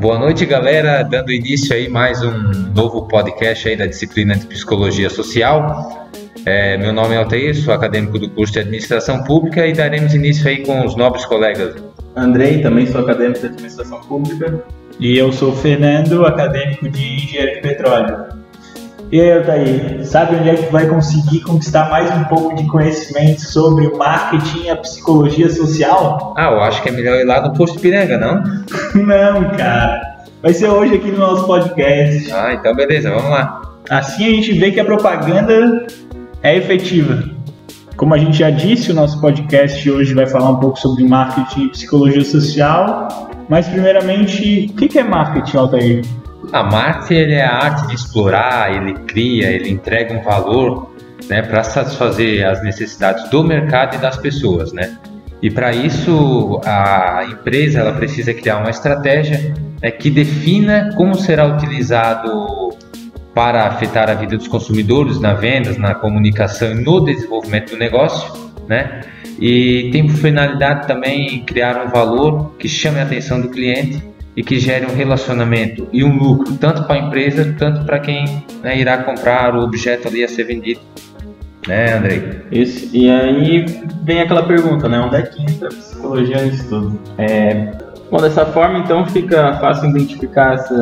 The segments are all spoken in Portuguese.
Boa noite, galera. Dando início aí mais um novo podcast aí da disciplina de Psicologia Social. É, meu nome é Altair, sou acadêmico do curso de Administração Pública e daremos início aí com os nobres colegas. Andrei, também sou acadêmico de Administração Pública. E eu sou o Fernando, acadêmico de Engenharia de Petróleo. E aí, Altair, sabe onde é que vai conseguir conquistar mais um pouco de conhecimento sobre o marketing e a psicologia social? Ah, eu acho que é melhor ir lá no posto Piranga, não? Não, cara. Vai ser hoje aqui no nosso podcast. Ah, então beleza, vamos lá. Assim a gente vê que a propaganda é efetiva. Como a gente já disse, o nosso podcast hoje vai falar um pouco sobre marketing e psicologia social. Mas, primeiramente, o que é marketing, Altair? A marketing ele é a arte de explorar, ele cria, ele entrega um valor né, para satisfazer as necessidades do mercado e das pessoas. Né? E para isso, a empresa ela precisa criar uma estratégia né, que defina como será utilizado para afetar a vida dos consumidores na vendas, na comunicação e no desenvolvimento do negócio, né? E tem por finalidade também criar um valor que chame a atenção do cliente e que gere um relacionamento e um lucro tanto para a empresa, tanto para quem né, irá comprar o objeto ali a ser vendido. Né, Andrei? Isso. E aí vem aquela pergunta, né? Onde é que entra a psicologia nisso tudo? É... Bom, dessa forma, então, fica fácil identificar esse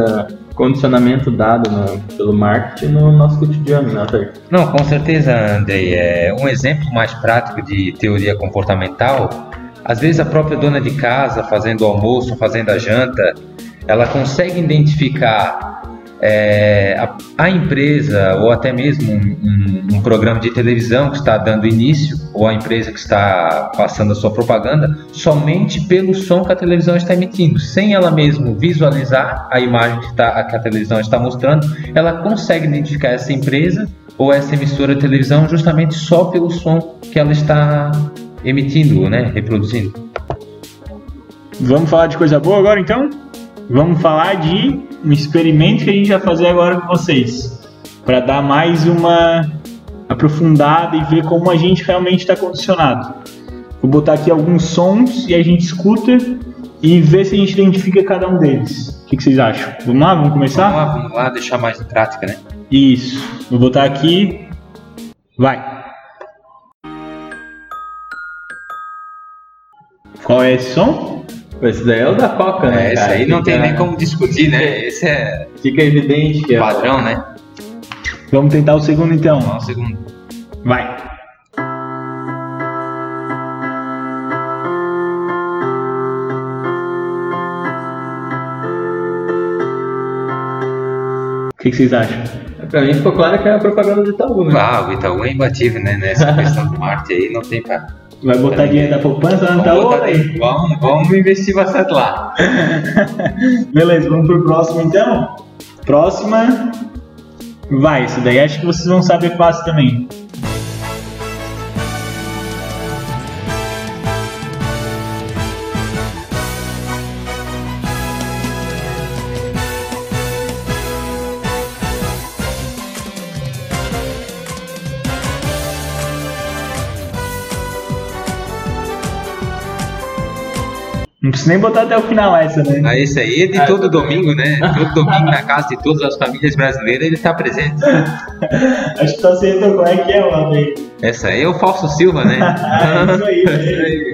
condicionamento dado no, pelo marketing no nosso cotidiano, né, Arthur? Não, com certeza, Andrei. É um exemplo mais prático de teoria comportamental às vezes a própria dona de casa, fazendo o almoço, fazendo a janta, ela consegue identificar é, a, a, empresa ou até mesmo um, um, programa de televisão que está dando início ou a empresa que está passando a sua propaganda somente pelo som que a televisão está emitindo, sem ela mesmo visualizar a imagem que, tá, que a televisão está mostrando, ela consegue identificar essa empresa ou essa emissora de televisão justamente só pelo som que ela está emitindo, né, reproduzindo. Vamos falar de coisa boa agora então? Vamos falar de um experimento que a gente vai fazer agora com vocês, para dar mais uma aprofundada e ver como a gente realmente está condicionado. Vou botar aqui alguns sons e a gente escuta e vê se a gente identifica cada um deles. O que, que vocês acham? Vamos lá, vamos começar? Vamos lá, vamos lá, deixar mais em prática, né? Isso. Vou botar aqui. Vai. Qual é esse som? Esse daí é o da Coca, né? É, esse aí não tem nem como discutir, né? Esse é. Fica evidente que é. Padrão, né? Vamos tentar o segundo então. Vamos o segundo. Vai. O que, que vocês acham? Pra mim ficou claro que é a propaganda do Itaú, né? Ah, o Itaú é imbatível, né? Nessa questão do marketing aí, não tem pra. Vai botar dinheiro da poupança lá no Itaú? aí? Vamos, vamos investir bastante lá. Beleza, vamos pro próximo então? Próxima. Vai, isso daí acho que vocês vão saber fácil também. Não precisa nem botar até o final essa, né? Ah, esse aí é de ah, todo domingo, né? Todo domingo na casa de todas as famílias brasileiras ele está presente. Acho que tá sendo como é que é, mano. Essa aí é o Falso Silva, né? é isso aí, né?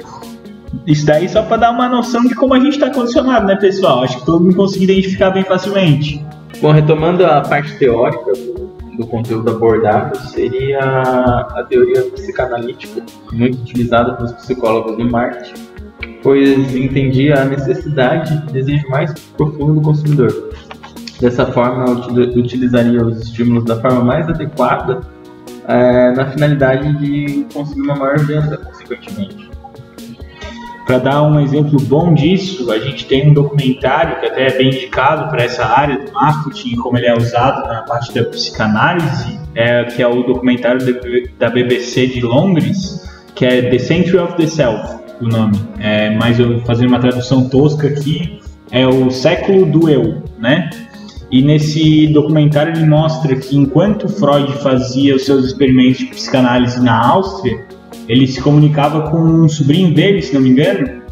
Isso daí só para dar uma noção de como a gente está condicionado, né, pessoal? Acho que todo mundo conseguiu identificar bem facilmente. Bom, retomando a parte teórica do, do conteúdo abordado, seria a teoria psicanalítica, muito utilizada pelos psicólogos no marketing pois entendia a necessidade e desejo mais profundo do consumidor. Dessa forma, utilizaria os estímulos da forma mais adequada é, na finalidade de conseguir uma maior venda, consequentemente. Para dar um exemplo bom disso, a gente tem um documentário que até é bem indicado para essa área do marketing, como ele é usado na parte da psicanálise, é, que é o documentário da BBC de Londres, que é The Century of the Self o nome. É, mas eu fazendo uma tradução tosca aqui, é o século do eu, né? E nesse documentário ele mostra que enquanto Freud fazia os seus experimentos de psicanálise na Áustria, ele se comunicava com um sobrinho dele, se não me engano,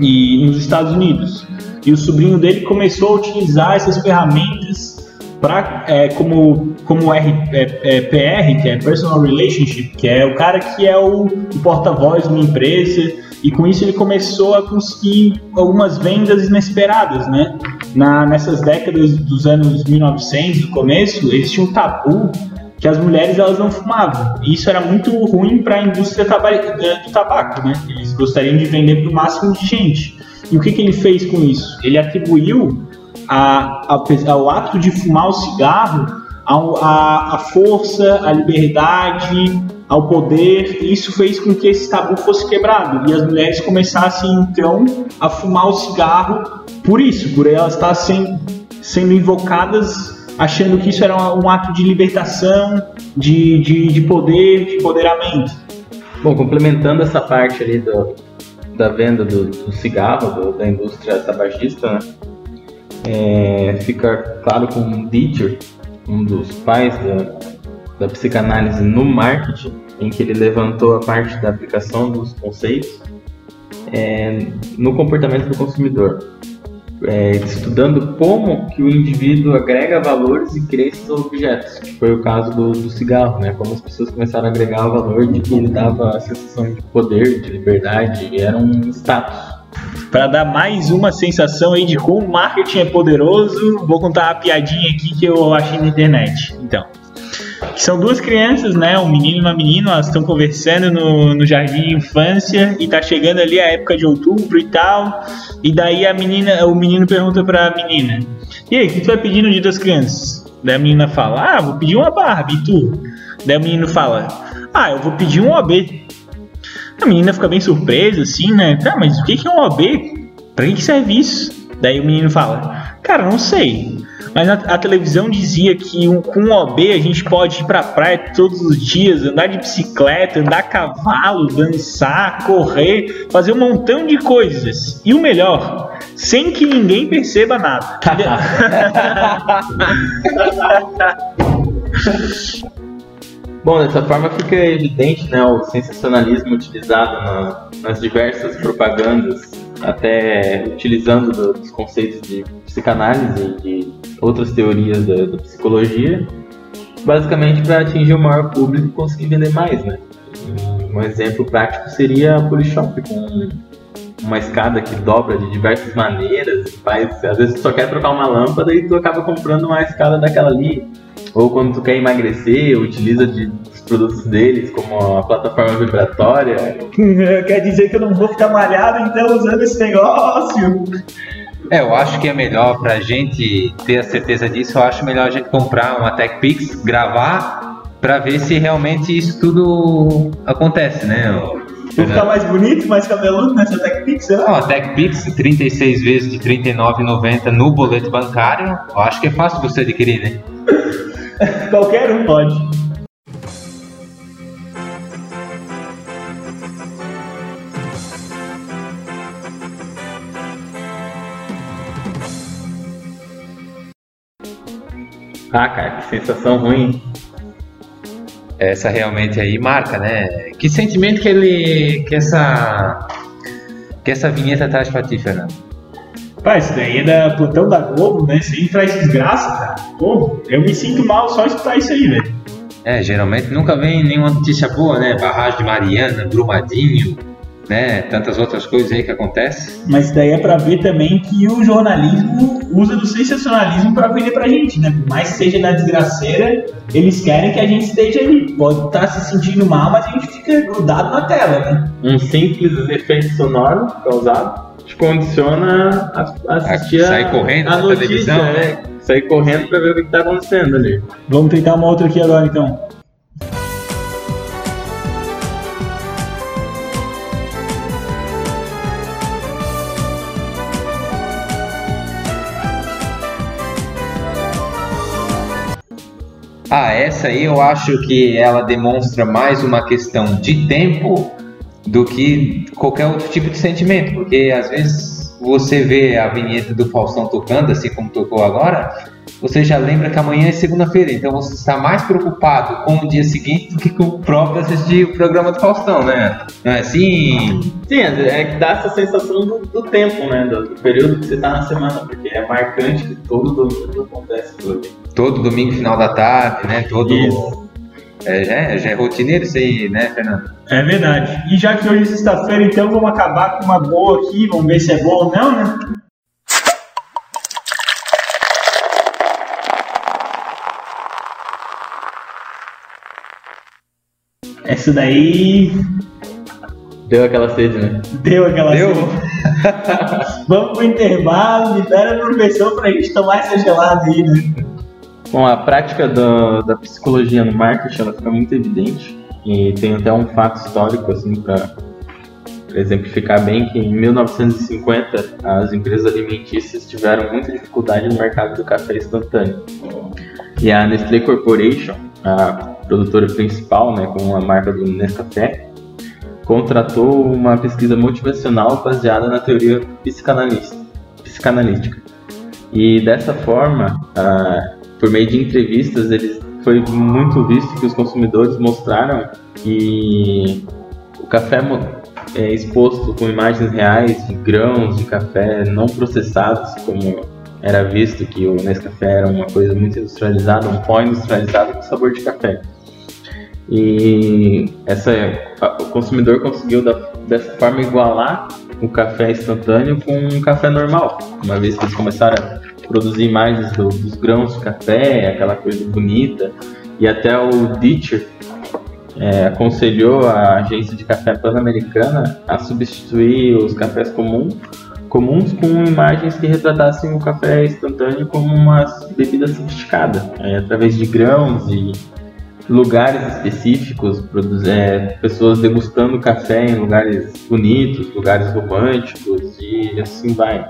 e nos Estados Unidos. e o sobrinho dele começou a utilizar essas ferramentas pra, é, como, como R, é, é, PR, que é Personal Relationship, que é o cara que é o, o porta-voz de uma empresa, e com isso ele começou a conseguir algumas vendas inesperadas, né? Na, nessas décadas dos anos 1900, no começo, existia um tabu que as mulheres elas não fumavam. E isso era muito ruim para a indústria do tabaco, né? Eles gostariam de vender para o máximo de gente. E o que, que ele fez com isso? Ele atribuiu a, a, ao ato de fumar o cigarro a força, a liberdade, ao poder. Isso fez com que esse tabu fosse quebrado e as mulheres começassem então a fumar o cigarro por isso, por elas estar sendo, sendo invocadas achando que isso era um ato de libertação, de, de, de poder, de empoderamento. Bom, complementando essa parte ali do, da venda do, do cigarro, do, da indústria tabagista, né? é, fica claro com Dieter, um dos pais da, da psicanálise no marketing, em que ele levantou a parte da aplicação dos conceitos é, no comportamento do consumidor, é, estudando como que o indivíduo agrega valores e crenças aos objetos, que foi o caso do, do, cigarro, né? Como as pessoas começaram a agregar o valor de que ele dava a sensação de poder, de liberdade, era um status para dar mais uma sensação aí de como o marketing é poderoso, vou contar uma piadinha aqui que eu achei na internet. Então, são duas crianças, né? Um menino e uma menina, elas estão conversando no, no jardim de infância e tá chegando ali a época de outubro e tal. E daí a menina, o menino pergunta pra menina: E aí, o que tu vai pedir no dia das crianças? Daí a menina fala: Ah, vou pedir uma Barbie, e tu? Daí o menino fala: Ah, eu vou pedir um OB. A menina fica bem surpresa, assim, né? Tá, mas o que é um OB? Pra que serve isso? Daí o menino fala: Cara, não sei. Mas a, a televisão dizia que um, com um OB a gente pode ir pra praia todos os dias, andar de bicicleta, andar a cavalo, dançar, correr, fazer um montão de coisas. E o melhor, sem que ninguém perceba nada. Bom, dessa forma fica evidente né, o sensacionalismo utilizado na, nas diversas propagandas, até utilizando do, conceitos de psicanálise e de outras teorias da, da psicologia, basicamente para atingir o maior público e conseguir vender mais. Né? Um exemplo prático seria a Polishop, com uma escada que dobra de diversas maneiras, faz, às vezes tu só quer trocar uma lâmpada e tu acaba comprando uma escada daquela ali ou quando tu quer emagrecer, utiliza de, dos produtos deles como a plataforma vibratória. quer dizer que eu não vou ficar malhado então usando esse negócio? É, eu acho que é melhor pra gente ter a certeza disso, eu acho melhor a gente comprar uma TechPix, gravar, pra ver se realmente isso tudo acontece, né? Vou ficar mais bonito, mais cabeludo nessa TechPix, será? Não, a TechPix, 36 vezes de R$ 39,90 no boleto bancário, eu acho que é fácil você adquirir, né? Qualquer um pode. Ah, cara, que sensação ruim. Essa realmente aí marca, né? Que sentimento que ele. que essa. que essa vinheta traz pra ti, Fernando? Pá, isso daí é da plantão da Globo, né? Isso aí traz desgraça, cara. Pô, eu me sinto mal só escutar isso aí, velho. É, geralmente nunca vem nenhuma notícia boa, né? Barragem de Mariana, Brumadinho, né? Tantas outras coisas aí que acontecem. Mas daí é pra ver também que o jornalismo usa do sensacionalismo pra vender pra gente, né? Por mais que seja na desgraceira, eles querem que a gente esteja ali. Pode estar tá se sentindo mal, mas a gente fica grudado na tela, né? Um simples efeito sonoro causado te condiciona a, assistir a, sair correndo a notícia, televisão, né? Sair correndo pra ver o que tá acontecendo ali. Vamos tentar uma outra aqui agora então. Ah, essa aí eu acho que ela demonstra mais uma questão de tempo do que qualquer outro tipo de sentimento, porque às vezes você vê a vinheta do Faustão tocando, assim como tocou agora, você já lembra que amanhã é segunda-feira, então você está mais preocupado com o dia seguinte do que com o próprio assistir o programa do Faustão, né? Não é assim? Sim, é que dá essa sensação do, do tempo, né? Do, do, período que você está na semana, porque é marcante que todo domingo acontece tudo. Todo domingo, final da tarde, né? Todo. Isso. É, já, é, já é rotineiro isso aí, né, Fernando? É verdade. E já que hoje é sexta-feira, então vamos acabar com uma boa aqui, vamos ver se é boa ou não, né? Essa daí. Deu aquela sede, né? Deu aquela Deu. sede. Vamos pro intervalo, libera o professor pra gente tomar essa gelada aí, né? Bom, a prática do, da psicologia no marketing ela fica muito evidente. E tem até um fato histórico, assim, para exemplificar bem que em 1950 as empresas alimentícias tiveram muita dificuldade no mercado do café instantâneo. E a Nestlé Corporation, a produtora principal, né, com a marca do Nescafé, contratou uma pesquisa motivacional baseada na teoria psicanalítica. E dessa forma, por meio de entrevistas, eles foi muito visto que os consumidores mostraram que o café é exposto com imagens reais de grãos de café não processados, como era visto que o Nescafé era uma coisa muito industrializada, um pó industrializado com sabor de café. E essa, o consumidor conseguiu da, dessa forma igualar o café instantâneo com um café normal, uma vez que eles começaram a produzir imagens do, dos grãos de café, aquela coisa bonita, e até o Ditcher é, aconselhou a agência de café pan-americana a substituir os cafés comuns comuns com imagens que retratassem o café instantâneo como uma bebida sofisticada, é, através de grãos e lugares específicos, é, pessoas degustando café em lugares bonitos, lugares românticos e assim vai.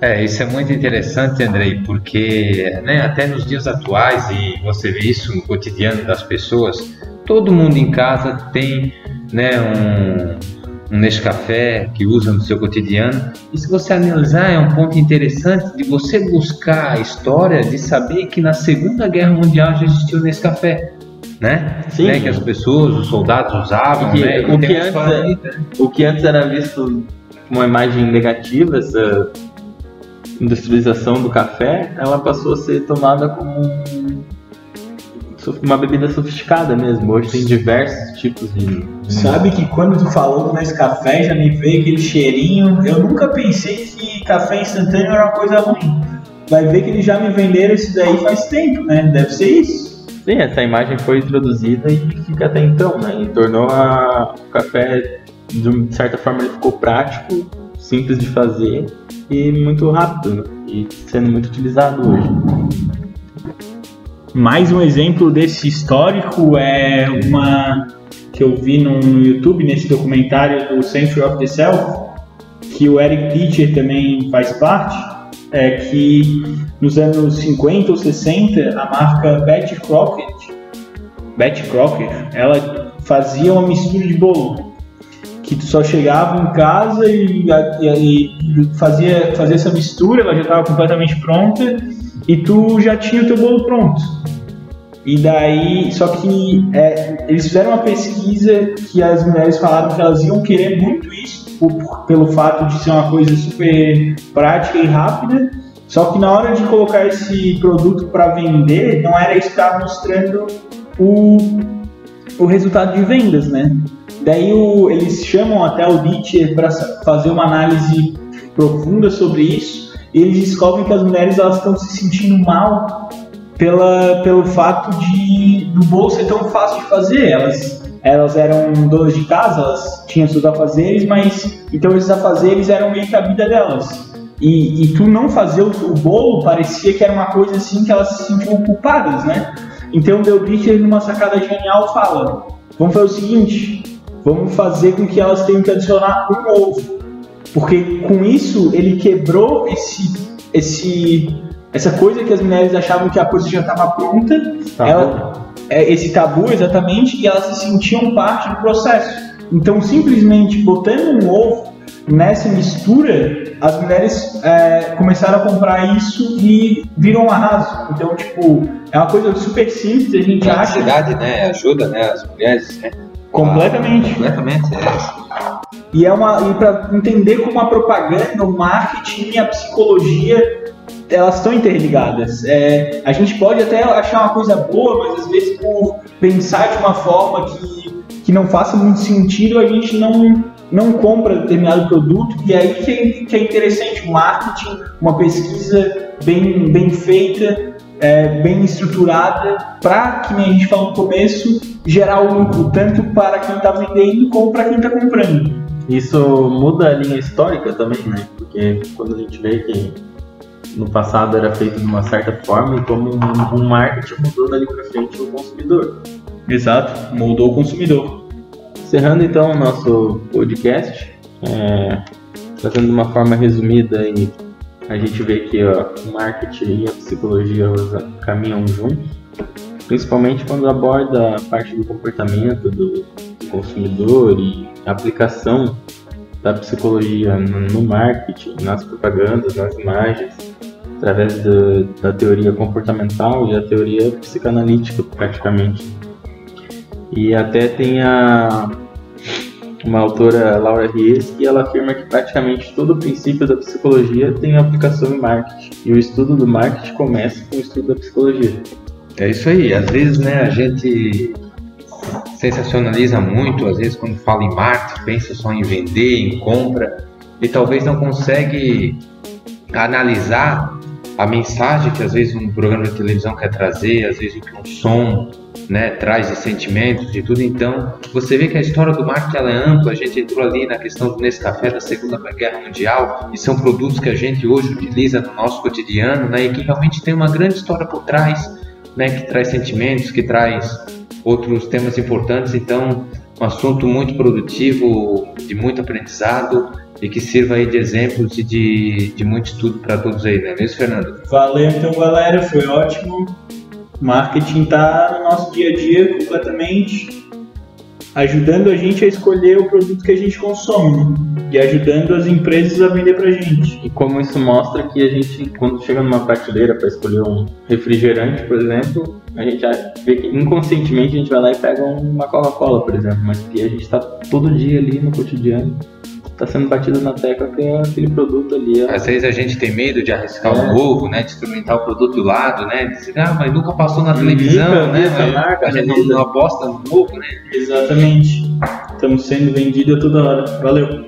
É, isso é muito interessante, Andrei, porque né, até nos dias atuais, e você vê isso no cotidiano das pessoas, todo mundo em casa tem né, um, um Nescafé que usa no seu cotidiano. E se você analisar, é um ponto interessante de você buscar a história de saber que na Segunda Guerra Mundial já existiu Nescafé né? Sim. Né? Que as pessoas, os soldados usavam, que, né? O que, antes, o que antes era visto como uma imagem negativa, essa industrialização do café, ela passou a ser tomada como um, uma bebida sofisticada mesmo. Hoje tem diversos tipos de. Sabe que quando tu falou nesse café já me veio aquele cheirinho. Eu nunca pensei que café instantâneo era uma coisa ruim. Vai ver que eles já me venderam isso daí faz tempo, né? Deve ser isso. Sim, essa imagem foi introduzida e fica até então, né? E tornou a, o café, de certa forma, ele ficou prático, simples de fazer e muito rápido, né? E sendo muito utilizado hoje. Mais um exemplo desse histórico é uma que eu vi no, YouTube, nesse documentário do Century of the Self, que o Eric Teacher também faz parte é que nos anos 50 ou 60 a marca Betty Crockett, Betty Crockett, ela fazia uma mistura de bolo que tu só chegava em casa e, e, e fazia, fazia essa mistura, ela já estava completamente pronta e tu já tinha o teu bolo pronto. E daí, só que é, eles fizeram uma pesquisa que as mulheres falaram que elas iam querer muito isso por, pelo fato de ser uma coisa super prática e rápida. Só que na hora de colocar esse produto para vender, não era isso que estava mostrando o, o resultado de vendas, né? Daí o, eles chamam até o Ditcher para fazer uma análise profunda sobre isso. E eles descobrem que as mulheres elas estão se sentindo mal pela, pelo fato de do bolo ser tão fácil de fazer. Elas elas eram donas de casa, elas tinham seus afazeres, mas então esses afazeres eram meio que a vida delas. E, e tu não fazer o, o, bolo parecia que era uma coisa assim que elas se sentiam culpadas, né? Então o Del Bitter, numa sacada genial, fala: vamos fazer o seguinte, vamos fazer com que elas tenham que adicionar um ovo. Porque com isso ele quebrou esse, esse, essa coisa que as mulheres achavam que a coisa já estava pronta. Tá ela, é, esse tabu exatamente e elas se sentiam parte do processo. Então, simplesmente botando um ovo, nessa mistura, as mulheres é, começaram a comprar isso e viram um arraso. Então, tipo, é uma coisa super simples, a gente A acha. cidade, né, ajuda, né, as mulheres, né? Completamente. Ah, completamente, é. E é uma e para entender como a propaganda, o marketing e a psicologia elas estão interligadas. É, a gente pode até achar uma coisa boa, mas às vezes por pensar de uma forma que, que não faça muito sentido, a gente não, não compra determinado produto. E aí que é, que é interessante o marketing, uma pesquisa bem, bem feita, é, bem estruturada, para, que a gente falou no começo, gerar o lucro tanto para quem está vendendo como para quem está comprando. Isso muda a linha histórica também, né? Porque quando a gente vê que no passado era feito de uma certa forma e como um, um marketing mudou dali para frente o consumidor. Exato, moldou o consumidor. Encerrando então o nosso podcast, é, trazendo de uma forma resumida a gente vê que ó, o marketing e a psicologia caminham juntos, principalmente quando aborda a parte do comportamento do consumidor e a aplicação da psicologia no marketing, nas propagandas, nas imagens, através do- da teoria comportamental e a teoria psicanalítica, praticamente. E até tem a, uma autora, Laura Ries, que ela afirma que praticamente todo o princípio da psicologia tem aplicação em marketing. E o estudo do marketing começa com o estudo da psicologia. É isso aí. Às vezes, né, a gente sensacionaliza muito, às vezes quando fala em marketing, pensa só em vender, em compra, e talvez não consegue analisar a mensagem que às vezes um programa de televisão quer trazer, às vezes o que um som né, traz de sentimentos, de tudo. Então, você vê que a história do marketing ela é ampla. A gente entrou ali na questão do Nescafé da Segunda Guerra Mundial, e são produtos que a gente hoje utiliza no nosso cotidiano, né, e que realmente tem uma grande história por trás, né, que traz sentimentos, que traz outros temas importantes. Então, um assunto muito produtivo, de muito aprendizado e que sirva aí de exemplo de, de, de muito estudo para todos aí, não é mesmo, Fernando? Valeu então, galera, foi ótimo. Marketing tá no nosso dia a dia completamente, ajudando a gente a escolher o produto que a gente consome e ajudando as empresas a vender pra gente. E como isso mostra que a gente, quando chega numa prateleira para escolher um refrigerante, por exemplo, a gente vê que inconscientemente a gente vai lá e pega uma Coca-Cola, por exemplo, mas que a gente está todo dia ali no cotidiano, está sendo batido na tecla que é aquele produto ali. é- Às vezes a gente tem medo de arriscar É. o novo, né, de experimentar o produto do lado, né, de dizer, ah, mas nunca passou na televisão, Nunca né, essa marca a gente na não, não aposta no novo, né. Exatamente. Estamos sendo vendidos a toda hora. Valeu.